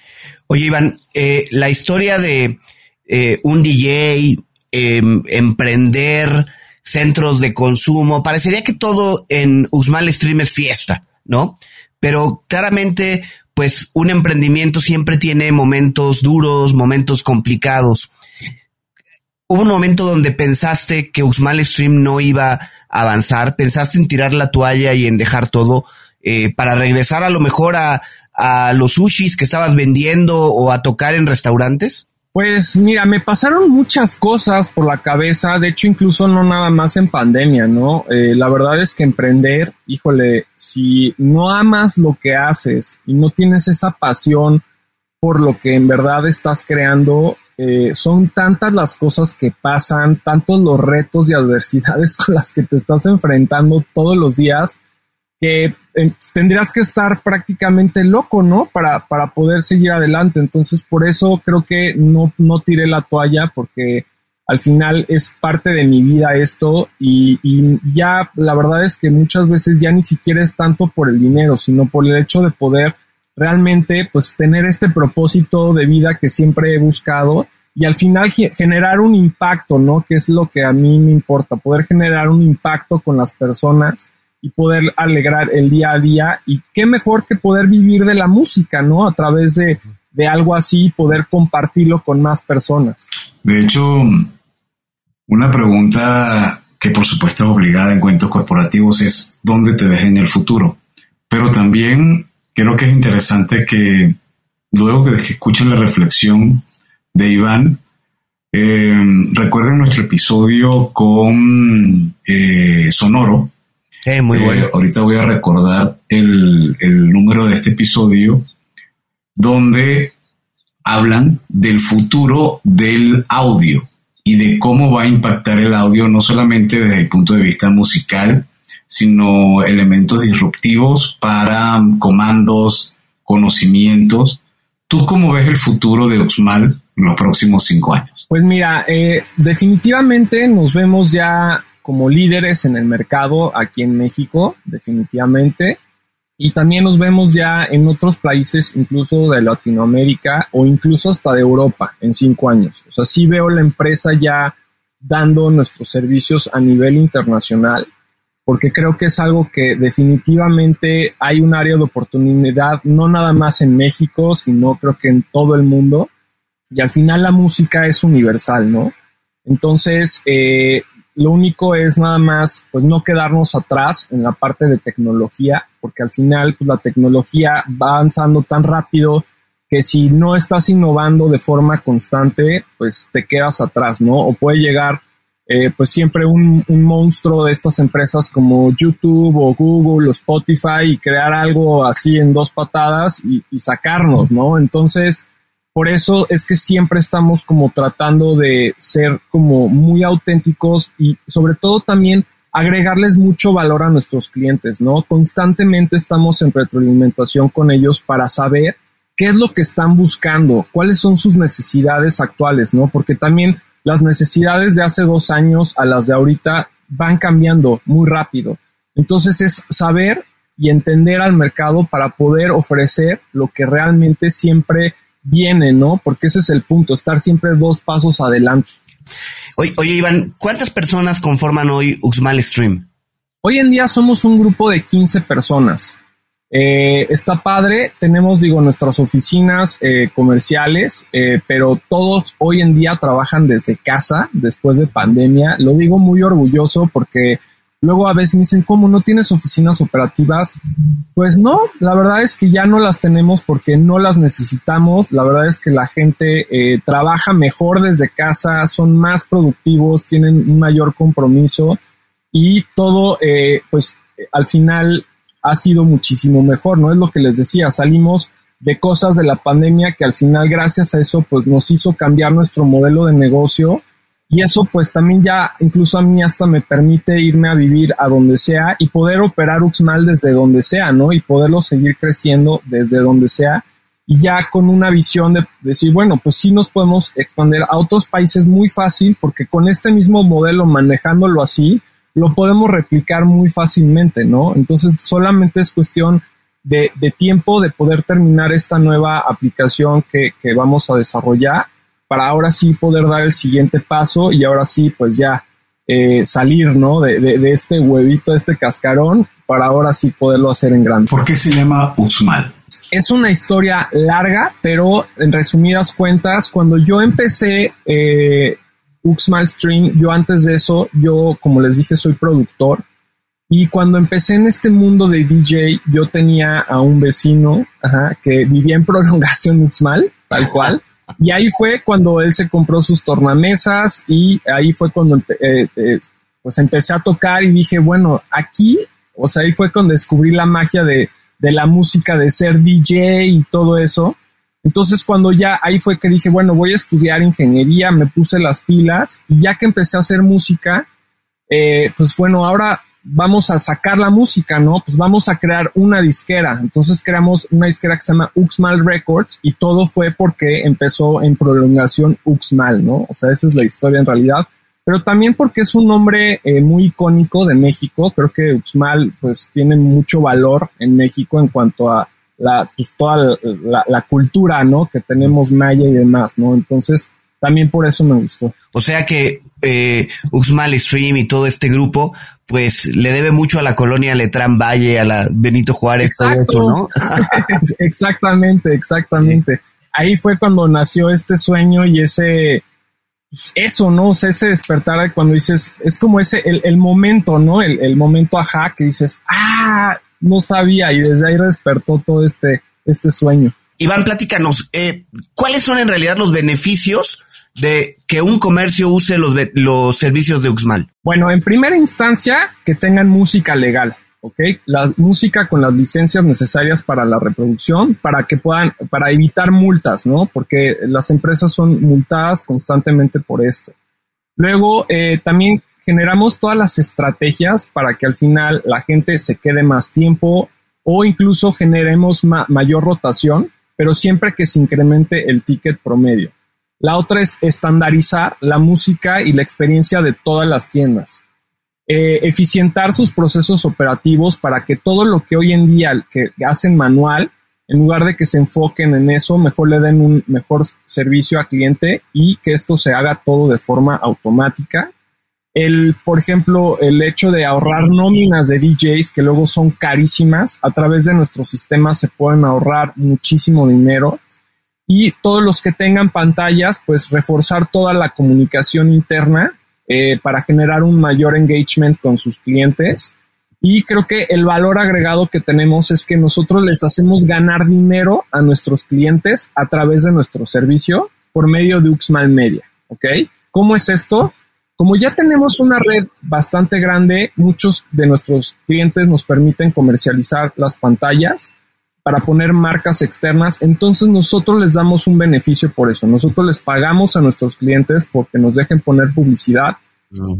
Speaker 1: Oye, Iván, eh, la historia de eh, un DJ, em, emprender, centros de consumo. Parecería que todo en Usmal Stream es fiesta, ¿no? Pero claramente, pues un emprendimiento siempre tiene momentos duros, momentos complicados. Hubo un momento donde pensaste que Usmal Stream no iba a avanzar, pensaste en tirar la toalla y en dejar todo eh, para regresar a lo mejor a, a los sushis que estabas vendiendo o a tocar en restaurantes.
Speaker 2: Pues mira, me pasaron muchas cosas por la cabeza, de hecho incluso no nada más en pandemia, ¿no? Eh, la verdad es que emprender, híjole, si no amas lo que haces y no tienes esa pasión por lo que en verdad estás creando, eh, son tantas las cosas que pasan, tantos los retos y adversidades con las que te estás enfrentando todos los días, que eh, tendrías que estar prácticamente loco, ¿no? Para, para poder seguir adelante. Entonces, por eso creo que no, no tiré la toalla porque al final es parte de mi vida esto y, y, ya la verdad es que muchas veces ya ni siquiera es tanto por el dinero, sino por el hecho de poder realmente pues tener este propósito de vida que siempre he buscado y al final generar un impacto, ¿no? Que es lo que a mí me importa, poder generar un impacto con las personas y poder alegrar el día a día. Y qué mejor que poder vivir de la música, ¿no? A través de, de algo así, poder compartirlo con más personas.
Speaker 4: De hecho, una pregunta que por supuesto es obligada en cuentos corporativos es ¿dónde te ves en el futuro? Pero también creo que es interesante que luego que escuchen la reflexión de Iván, eh, recuerden nuestro episodio con eh, Sonoro.
Speaker 1: Eh, muy bueno.
Speaker 4: ahorita voy a recordar el, el número de este episodio donde hablan del futuro del audio y de cómo va a impactar el audio no solamente desde el punto de vista musical, sino elementos disruptivos para comandos, conocimientos. ¿Tú cómo ves el futuro de Oxmal en los próximos cinco años?
Speaker 2: Pues mira, eh, definitivamente nos vemos ya como líderes en el mercado aquí en México, definitivamente. Y también nos vemos ya en otros países, incluso de Latinoamérica o incluso hasta de Europa en cinco años. O sea, sí veo la empresa ya dando nuestros servicios a nivel internacional, porque creo que es algo que definitivamente hay un área de oportunidad, no nada más en México, sino creo que en todo el mundo. Y al final la música es universal, ¿no? Entonces, eh, lo único es nada más, pues no quedarnos atrás en la parte de tecnología, porque al final, pues la tecnología va avanzando tan rápido que si no estás innovando de forma constante, pues te quedas atrás, ¿no? O puede llegar, eh, pues siempre un, un, monstruo de estas empresas como YouTube o Google o Spotify y crear algo así en dos patadas y, y sacarnos, ¿no? Entonces, por eso es que siempre estamos como tratando de ser como muy auténticos y sobre todo también agregarles mucho valor a nuestros clientes, ¿no? Constantemente estamos en retroalimentación con ellos para saber qué es lo que están buscando, cuáles son sus necesidades actuales, ¿no? Porque también las necesidades de hace dos años a las de ahorita van cambiando muy rápido. Entonces es saber y entender al mercado para poder ofrecer lo que realmente siempre viene, ¿no? Porque ese es el punto, estar siempre dos pasos adelante.
Speaker 1: Oye, oye Iván, ¿cuántas personas conforman hoy Uxmal Stream?
Speaker 2: Hoy en día somos un grupo de 15 personas. Eh, está padre, tenemos, digo, nuestras oficinas eh, comerciales, eh, pero todos hoy en día trabajan desde casa después de pandemia. Lo digo muy orgulloso porque Luego a veces me dicen, ¿cómo no tienes oficinas operativas? Pues no, la verdad es que ya no las tenemos porque no las necesitamos. La verdad es que la gente eh, trabaja mejor desde casa, son más productivos, tienen un mayor compromiso y todo, eh, pues al final ha sido muchísimo mejor, ¿no? Es lo que les decía, salimos de cosas de la pandemia que al final gracias a eso pues nos hizo cambiar nuestro modelo de negocio y eso pues también ya incluso a mí hasta me permite irme a vivir a donde sea y poder operar Uxmal desde donde sea, ¿no? Y poderlo seguir creciendo desde donde sea y ya con una visión de decir, bueno, pues sí nos podemos expandir a otros países muy fácil porque con este mismo modelo manejándolo así, lo podemos replicar muy fácilmente, ¿no? Entonces solamente es cuestión de, de tiempo de poder terminar esta nueva aplicación que, que vamos a desarrollar para ahora sí poder dar el siguiente paso y ahora sí, pues ya eh, salir, ¿no? De, de, este huevito, de este cascarón, para ahora sí poderlo hacer en grande.
Speaker 4: ¿Por qué se llama Uxmal?
Speaker 2: Es una historia larga, pero en resumidas cuentas, cuando yo empecé eh, Uxmal Stream, yo antes de eso, yo, como les dije, soy productor. Y cuando empecé en este mundo de DJ, yo tenía a un vecino ajá, que vivía en prolongación Uxmal, tal cual. Y ahí fue cuando él se compró sus tornamesas y ahí fue cuando eh, eh, pues empecé a tocar y dije, bueno, aquí, o sea, ahí fue cuando descubrí la magia de, de la música, de ser DJ y todo eso. Entonces cuando ya ahí fue que dije, bueno, voy a estudiar ingeniería, me puse las pilas y ya que empecé a hacer música, eh, pues bueno, ahora vamos a sacar la música, ¿no? Pues vamos a crear una disquera. Entonces creamos una disquera que se llama Uxmal Records y todo fue porque empezó en prolongación Uxmal, ¿no? O sea, esa es la historia en realidad. Pero también porque es un nombre eh, muy icónico de México. Creo que Uxmal pues tiene mucho valor en México en cuanto a la, pues, toda la, la, cultura, ¿no? Que tenemos maya y demás, ¿no? Entonces también por eso me gustó.
Speaker 1: O sea que eh, Uxmal Stream y todo este grupo, pues le debe mucho a la colonia Letrán Valle, a la Benito Juárez,
Speaker 2: Exacto. ¿no? exactamente, exactamente. Ahí fue cuando nació este sueño y ese, pues, eso, ¿no? O sea, ese despertar cuando dices, es como ese, el, momento, ¿no? El, el, momento ajá que dices, ah, no sabía y desde ahí despertó todo este, este sueño.
Speaker 1: Iván, platícanos, eh, ¿cuáles son en realidad los beneficios de que un comercio use los, servicios de Uxmal?
Speaker 2: Bueno, en primera instancia, que tengan música legal. ¿ok? La música con las licencias necesarias para la reproducción, para que puedan, para evitar multas, ¿no? Porque las empresas son multadas constantemente por esto. Luego, eh, también generamos todas las estrategias para que al final la gente se quede más tiempo o incluso generemos mayor rotación, pero siempre que se incremente el ticket promedio. La otra es estandarizar la música y la experiencia de todas las tiendas. Eh, eficientar sus procesos operativos para que todo lo que hoy en día que hacen manual, en lugar de que se enfoquen en eso, mejor le den un mejor servicio al cliente y que esto se haga todo de forma automática. El, por ejemplo, el hecho de ahorrar nóminas de DJs que luego son carísimas, a través de nuestro sistema se pueden ahorrar muchísimo dinero y todos los que tengan pantallas, pues reforzar toda la comunicación interna eh, para generar un mayor engagement con sus clientes. Y creo que el valor agregado que tenemos es que nosotros les hacemos ganar dinero a nuestros clientes a través de nuestro servicio por medio de Uxmal Media. ¿Ok? ¿Cómo es esto? Como ya tenemos una red bastante grande, muchos de nuestros clientes nos permiten comercializar las pantallas para poner marcas externas, entonces nosotros les damos un beneficio por eso. Nosotros les pagamos a nuestros clientes porque nos dejen poner publicidad.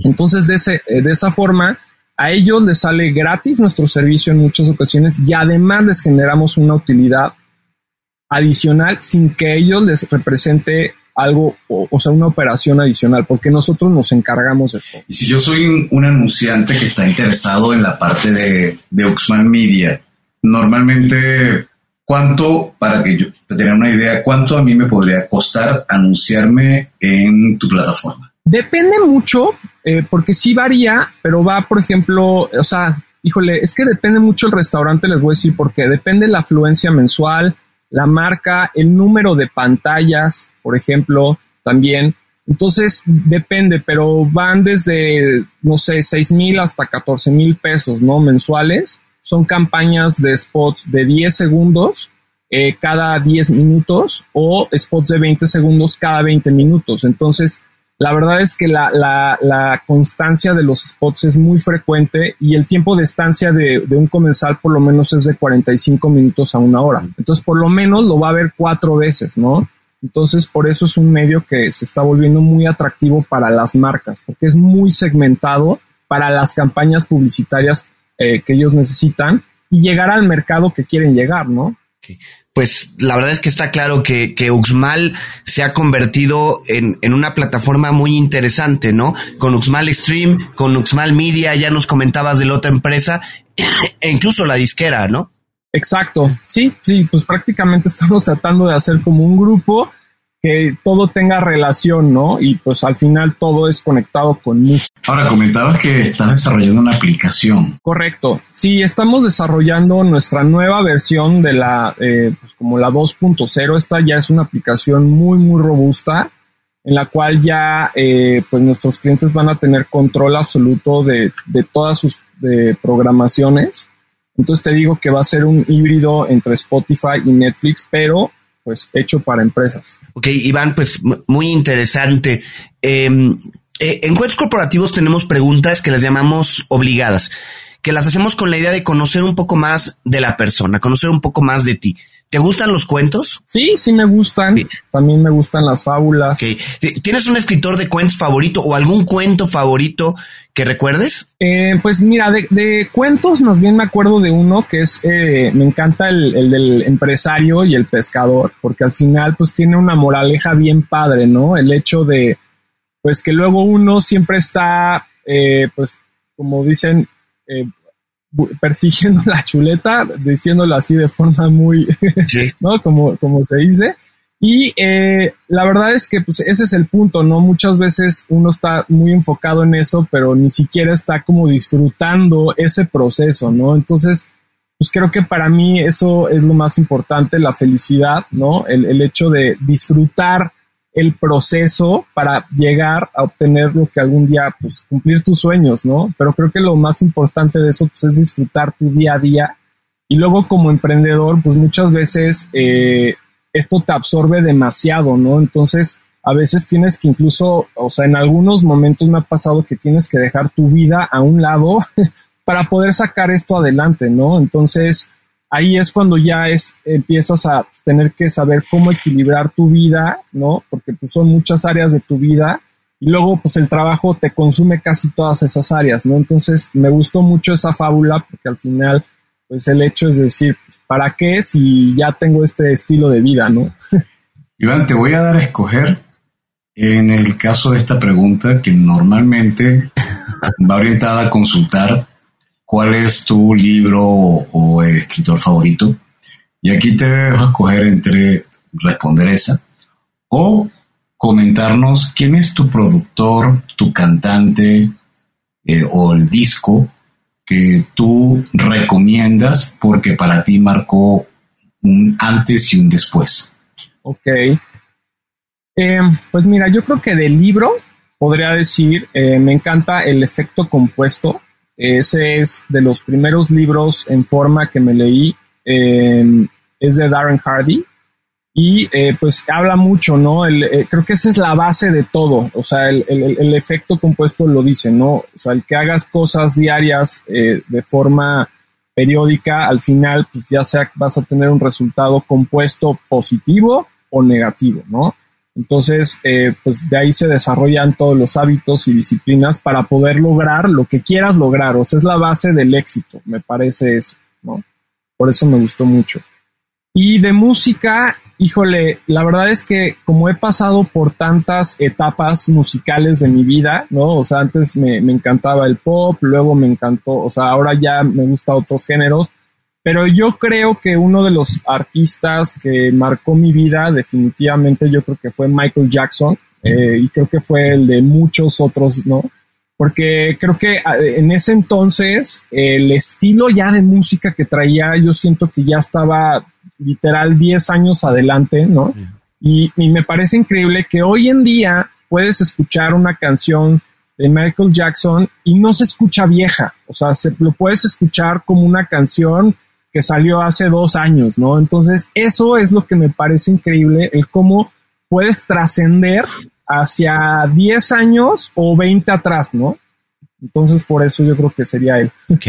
Speaker 2: Entonces, de, ese, eh, de esa forma, a ellos les sale gratis nuestro servicio en muchas ocasiones y además les generamos una utilidad adicional sin que ellos les represente algo, o, sea, una operación adicional, porque nosotros nos encargamos de todo.
Speaker 4: Y si yo soy un, anunciante que está interesado en la parte de, de Oxman Media, normalmente, ¿cuánto, para que yo tenga una idea, cuánto a mí me podría costar anunciarme en tu plataforma?
Speaker 2: Depende mucho, eh, porque sí varía, pero va, por ejemplo, o sea, híjole, es que depende mucho el restaurante, les voy a decir, porque depende la afluencia mensual, la marca, el número de pantallas, por ejemplo, también. Entonces, depende, pero van desde, no sé, 6 mil hasta 14 mil pesos, ¿no? Mensuales son campañas de spots de 10 segundos eh, cada 10 minutos o spots de 20 segundos cada 20 minutos. Entonces, la verdad es que la, la, la constancia de los spots es muy frecuente y el tiempo de estancia de, de, un comensal por lo menos es de 45 minutos a una hora. Entonces, por lo menos lo va a ver cuatro veces, ¿no? Entonces, por eso es un medio que se está volviendo muy atractivo para las marcas, porque es muy segmentado para las campañas publicitarias eh, que ellos necesitan y llegar al mercado que quieren llegar, ¿no?
Speaker 1: Pues la verdad es que está claro que, que Uxmal se ha convertido en, en, una plataforma muy interesante, ¿no? Con Uxmal Stream, con Uxmal Media, ya nos comentabas de la otra empresa, e incluso la disquera, ¿no?
Speaker 2: Exacto, sí, sí, pues prácticamente estamos tratando de hacer como un grupo que todo tenga relación, ¿no? Y pues al final todo es conectado con música.
Speaker 4: Ahora, comentabas que estás desarrollando una aplicación.
Speaker 2: Correcto. Sí, estamos desarrollando nuestra nueva versión de la, eh, pues como la 2.0. Esta ya es una aplicación muy, muy robusta en la cual ya eh, pues nuestros clientes van a tener control absoluto de, de todas sus de programaciones. Entonces te digo que va a ser un híbrido entre Spotify y Netflix, pero pues hecho para empresas.
Speaker 1: Ok, Iván, pues muy interesante. Em, eh, en cuentos corporativos tenemos preguntas que las llamamos obligadas, que las hacemos con la idea de conocer un poco más de la persona, conocer un poco más de ti. ¿Te gustan los cuentos?
Speaker 2: Sí, sí me gustan. También me gustan las fábulas.
Speaker 1: ¿Tienes un escritor de cuentos favorito o algún cuento favorito que recuerdes?
Speaker 2: Eh, pues mira, de, cuentos más bien me acuerdo de uno que es, eh, me encanta el, el, del empresario y el pescador, porque al final pues tiene una moraleja bien padre, ¿no? El hecho de, pues que luego uno siempre está, eh, pues como dicen, eh, persiguiendo la chuleta, diciéndolo así de forma muy, ¿no? Como, como se dice. Y eh, la verdad es que pues, ese es el punto, ¿no? Muchas veces uno está muy enfocado en eso, pero ni siquiera está como disfrutando ese proceso, ¿no? Entonces, pues creo que para mí eso es lo más importante, la felicidad, ¿no? El, el hecho de disfrutar el proceso para llegar a obtener lo que algún día, pues cumplir tus sueños, ¿no? Pero creo que lo más importante de eso, pues es disfrutar tu día a día. Y luego como emprendedor, pues muchas veces eh, esto te absorbe demasiado, ¿no? Entonces, a veces tienes que incluso, o sea, en algunos momentos me ha pasado que tienes que dejar tu vida a un lado para poder sacar esto adelante, ¿no? Entonces, ahí es cuando ya es, empiezas a tener que saber cómo equilibrar tu vida, ¿no? Porque pues, son muchas áreas de tu vida y luego pues el trabajo te consume casi todas esas áreas, ¿no? Entonces, me gustó mucho esa fábula porque al final pues el hecho es decir, pues, ¿para qué si ya tengo este estilo de vida, no?
Speaker 4: Iván, te voy a dar a escoger en el caso de esta pregunta que normalmente va orientada a consultar cuál es tu libro o, escritor favorito. Y aquí te dejo a escoger entre responder esa o comentarnos quién es tu productor, tu cantante eh, o el disco que tú recomiendas porque para ti marcó un antes y un después?
Speaker 2: Ok. Eh, pues mira, yo creo que del libro podría decir, eh, me encanta el efecto compuesto. Ese es de los primeros libros en forma que me leí. Eh, es de Darren Hardy y eh, pues habla mucho, ¿no? El, eh, creo que esa es la base de todo, o sea, el, el, el, efecto compuesto lo dice, ¿no? O sea, el que hagas cosas diarias eh, de forma periódica, al final, pues ya sea vas a tener un resultado compuesto positivo o negativo, ¿no? Entonces, eh, pues de ahí se desarrollan todos los hábitos y disciplinas para poder lograr lo que quieras lograr, o sea, es la base del éxito, me parece eso, ¿no? Por eso me gustó mucho. Y de música, híjole, la verdad es que como he pasado por tantas etapas musicales de mi vida, ¿no? O sea, antes me, me, encantaba el pop, luego me encantó, o sea, ahora ya me gusta otros géneros, pero yo creo que uno de los artistas que marcó mi vida definitivamente yo creo que fue Michael Jackson eh, y creo que fue el de muchos otros, ¿no? Porque creo que en ese entonces el estilo ya de música que traía yo siento que ya estaba literal 10 años adelante, ¿no? Y, y, me parece increíble que hoy en día puedes escuchar una canción de Michael Jackson y no se escucha vieja, o sea, se, lo puedes escuchar como una canción que salió hace dos años, ¿no? Entonces, eso es lo que me parece increíble, el cómo puedes trascender hacia 10 años o 20 atrás, ¿no? Entonces, por eso yo creo que sería él.
Speaker 1: Ok.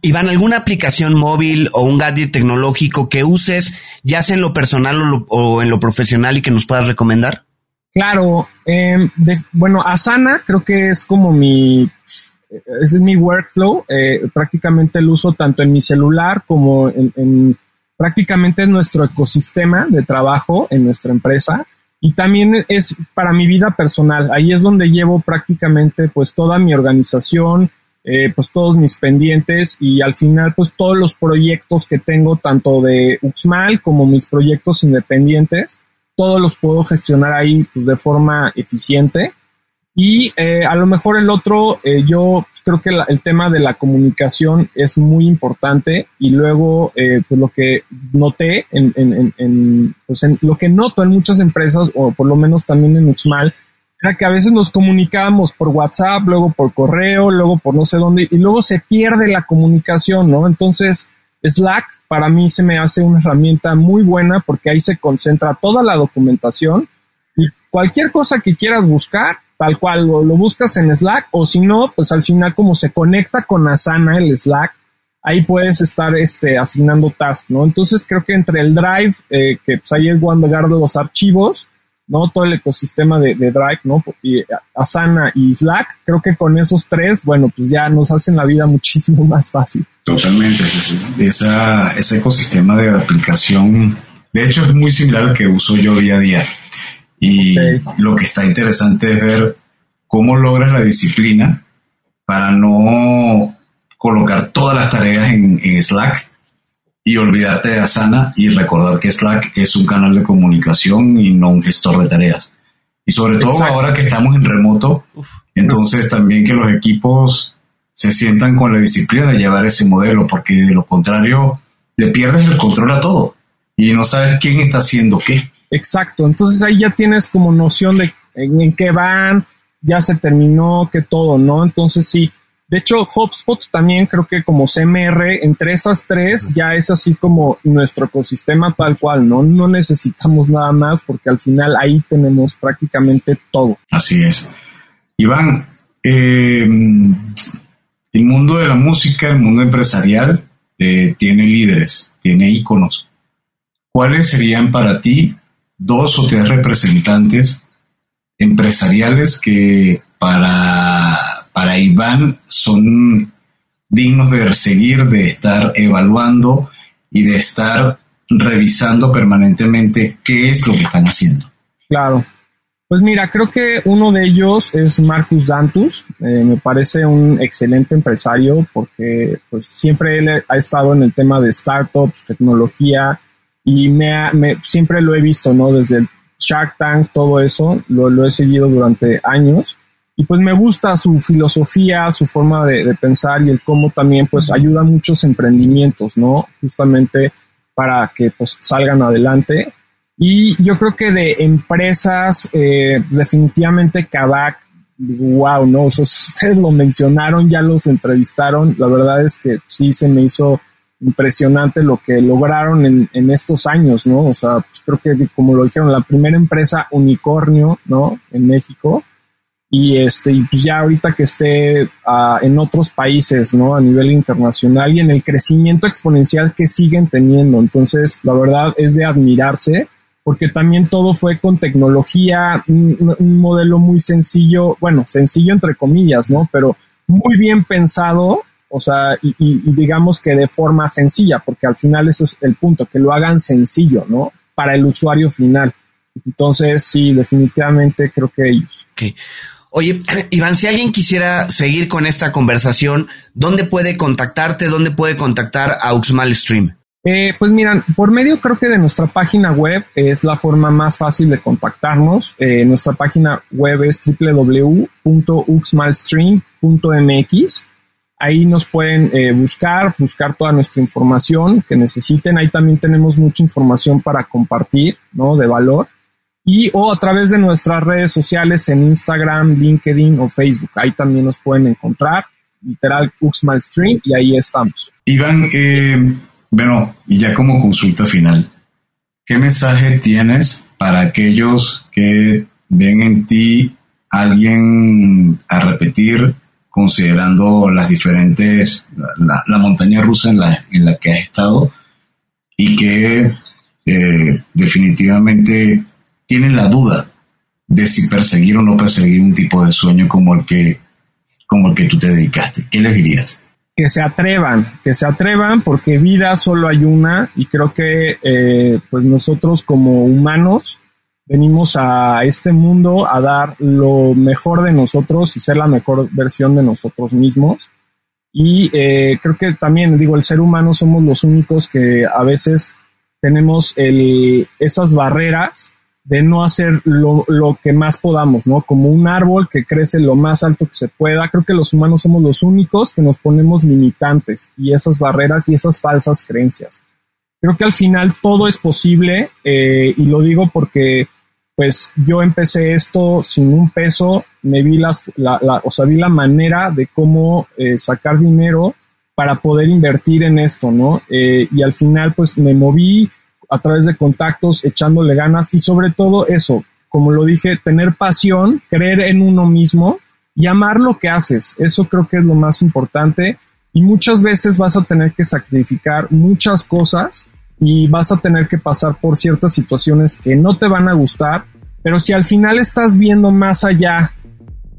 Speaker 1: Iván, ¿alguna aplicación móvil o un gadget tecnológico que uses, ya sea en lo personal o, lo, o en lo profesional y que nos puedas recomendar?
Speaker 2: Claro, eh, de, bueno, Asana creo que es como mi, ese es mi workflow, eh, prácticamente lo uso tanto en mi celular como en, en prácticamente es nuestro ecosistema de trabajo en nuestra empresa y también es para mi vida personal. Ahí es donde llevo prácticamente pues toda mi organización, eh, pues todos mis pendientes y al final pues todos los proyectos que tengo tanto de Uxmal como mis proyectos independientes, todos los puedo gestionar ahí pues de forma eficiente. Y eh, a lo mejor el otro, eh, yo creo que la, el tema de la comunicación es muy importante y luego eh, pues lo que noté pues en, lo que noto en muchas empresas o por lo menos también en Uxmal era que a veces nos comunicábamos por WhatsApp, luego por correo, luego por no sé dónde, y luego se pierde la comunicación, ¿no? Entonces, Slack para mí se me hace una herramienta muy buena porque ahí se concentra toda la documentación y cualquier cosa que quieras buscar, tal cual lo, lo buscas en Slack, o si no, pues al final como se conecta con Asana el Slack, ahí puedes estar este, asignando tasks, ¿no? Entonces creo que entre el Drive, eh, que pues ahí es guardo los archivos, ¿no? Todo el ecosistema de, Drive, ¿no? Y Asana y Slack, creo que con esos tres, bueno, pues ya nos hacen la vida muchísimo más fácil.
Speaker 4: Totalmente, esa, ese ecosistema de aplicación, de hecho es muy similar al que uso yo día a día. Y okay. lo que está interesante es ver cómo logras la disciplina para no colocar todas las tareas en, en Slack y olvidarte de Asana y recordar que Slack es un canal de comunicación y no un gestor de tareas. Y sobre todo ahora que estamos en remoto, entonces también que los equipos se sientan con la disciplina de llevar ese modelo, porque de lo contrario le pierdes el control a todo y no sabes quién está haciendo qué.
Speaker 2: Exacto, entonces ahí ya tienes como noción de en, qué van, ya se terminó, que todo, ¿no? Entonces sí, de hecho HubSpot también creo que como CMR, entre esas tres ya es así como nuestro ecosistema tal cual, ¿no? No necesitamos nada más porque al final ahí tenemos prácticamente todo.
Speaker 4: Así es. Iván, eh, el mundo de la música, el mundo empresarial, eh, tiene líderes, tiene íconos. ¿Cuáles serían para ti dos o tres representantes empresariales que para, para Iván son dignos de seguir, de estar evaluando y de estar revisando permanentemente qué es lo que están haciendo?
Speaker 2: Claro. Pues mira, creo que uno de ellos es Marcus Dantus. Eh, me parece un excelente empresario porque pues, siempre él ha estado en el tema de startups, tecnología y me, siempre lo he visto, ¿no? Desde el Shark Tank, todo eso, lo, he seguido durante años. Y pues me gusta su filosofía, su forma de, de pensar y el cómo también pues ayuda a muchos emprendimientos, ¿no? Justamente para que pues salgan adelante y yo creo que de empresas, eh, definitivamente Kavak, wow, ¿no? O sea, ustedes lo mencionaron, ya los entrevistaron. La verdad es que sí se me hizo impresionante lo que lograron en, en estos años, ¿no? O sea, pues creo que como lo dijeron, la primera empresa unicornio, ¿no? En México. Y este, y pues ya ahorita que esté ah, en otros países, ¿no? A nivel internacional y en el crecimiento exponencial que siguen teniendo. Entonces, la verdad es de admirarse porque también todo fue con tecnología, un, modelo muy sencillo, bueno, sencillo entre comillas, ¿no? Pero muy bien pensado, o sea, y, digamos que de forma sencilla, porque al final eso es el punto, que lo hagan sencillo, ¿no? Para el usuario final. Entonces, sí, definitivamente creo que ellos.
Speaker 1: Ok. Oye, Iván, si alguien quisiera seguir con esta conversación, ¿dónde puede contactarte? ¿Dónde puede contactar a Uxmal Stream?
Speaker 2: Eh, pues miran, por medio creo que de nuestra página web es la forma más fácil de contactarnos. Eh, nuestra página web es www.uxmalstream.mx. Ahí nos pueden eh, buscar, buscar toda nuestra información que necesiten. Ahí también tenemos mucha información para compartir, ¿no? De valor. Y o a través de nuestras redes sociales en Instagram, LinkedIn o Facebook. Ahí también nos pueden encontrar. Literal Uxmalstream y ahí estamos.
Speaker 4: Iván, eh, bueno, y ya como consulta final, ¿qué mensaje tienes para aquellos que ven en ti alguien a repetir considerando las diferentes, la, montaña rusa en la, en la que has estado y que eh, definitivamente tienen la duda de si perseguir o no perseguir un tipo de sueño como el que, como el que tú te dedicaste? ¿Qué les dirías?
Speaker 2: que se atrevan, que se atrevan porque vida solo hay una y creo que eh, pues nosotros como humanos venimos a este mundo a dar lo mejor de nosotros y ser la mejor versión de nosotros mismos. Y eh, creo que también, digo, el ser humano somos los únicos que a veces tenemos el, esas barreras de no hacer lo, lo, que más podamos, ¿no? Como un árbol que crece lo más alto que se pueda. Creo que los humanos somos los únicos que nos ponemos limitantes y esas barreras y esas falsas creencias. Creo que al final todo es posible eh, y lo digo porque pues yo empecé esto sin un peso, me vi las, la, la, o sea, vi la manera de cómo eh, sacar dinero para poder invertir en esto, ¿no? Eh, y al final pues me moví, a través de contactos, echándole ganas y sobre todo eso, como lo dije, tener pasión, creer en uno mismo y amar lo que haces. Eso creo que es lo más importante y muchas veces vas a tener que sacrificar muchas cosas y vas a tener que pasar por ciertas situaciones que no te van a gustar, pero si al final estás viendo más allá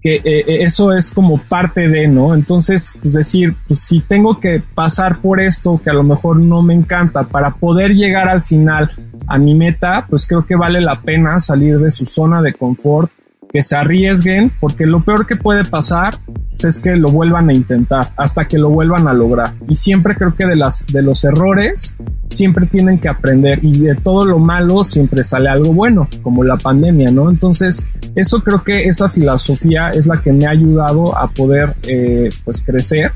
Speaker 2: que eh, eh, eso es como parte de, ¿no? Entonces, pues decir, pues si tengo que pasar por esto que a lo mejor no me encanta para poder llegar al final a mi meta, pues creo que vale la pena salir de su zona de confort que se arriesguen, porque lo peor que puede pasar es que lo vuelvan a intentar hasta que lo vuelvan a lograr. Y siempre creo que de, las, de los errores siempre tienen que aprender y de todo lo malo siempre sale algo bueno, como la pandemia, ¿no? Entonces, eso creo que esa filosofía es la que me ha ayudado a poder eh, pues crecer,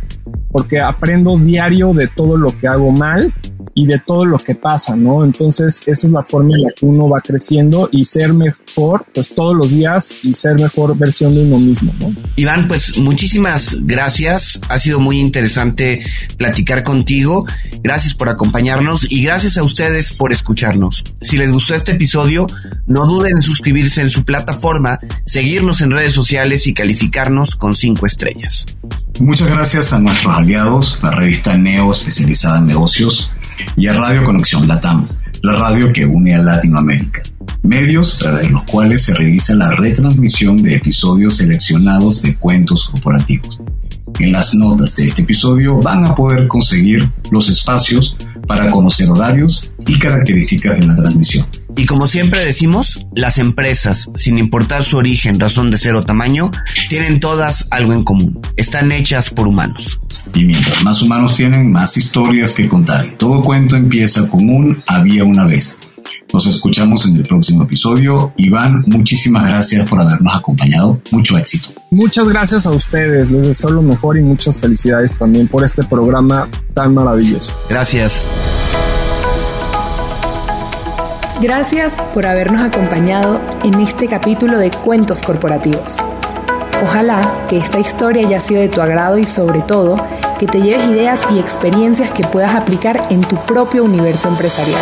Speaker 2: porque aprendo diario de todo lo que hago mal y de todo lo que pasa, ¿no? Entonces, esa es la forma en la que uno va creciendo y ser mejor, pues todos los días y ser mejor versión de uno mismo, ¿no?
Speaker 1: Iván, pues muchísimas gracias. Ha sido muy interesante platicar contigo. Gracias por acompañarnos y gracias a ustedes por escucharnos. Si les gustó este episodio, no duden en suscribirse en su plataforma, seguirnos en redes sociales y calificarnos con cinco estrellas.
Speaker 4: Muchas gracias a nuestros aliados, la revista Neo especializada en negocios y a Radio Conexión Latam, la radio que une a Latinoamérica. Medios de los cuales se realiza la retransmisión de episodios seleccionados de cuentos corporativos. En las notas de este episodio van a poder conseguir los espacios para conocer horarios y características de la transmisión.
Speaker 1: Y como siempre decimos, las empresas, sin importar su origen, razón de ser o tamaño, tienen todas algo en común. Están hechas por humanos.
Speaker 4: Y mientras más humanos tienen, más historias que contar. Y todo cuento empieza con un había una vez. Nos escuchamos en el próximo episodio. Iván, muchísimas gracias por habernos acompañado. Mucho éxito.
Speaker 2: Muchas gracias a ustedes. Les deseo lo mejor y muchas felicidades también por este programa tan maravilloso.
Speaker 1: Gracias.
Speaker 3: Gracias por habernos acompañado en este capítulo de Cuentos Corporativos. Ojalá que esta historia haya sido de tu agrado y sobre todo que te lleves ideas y experiencias que puedas aplicar en tu propio universo empresarial.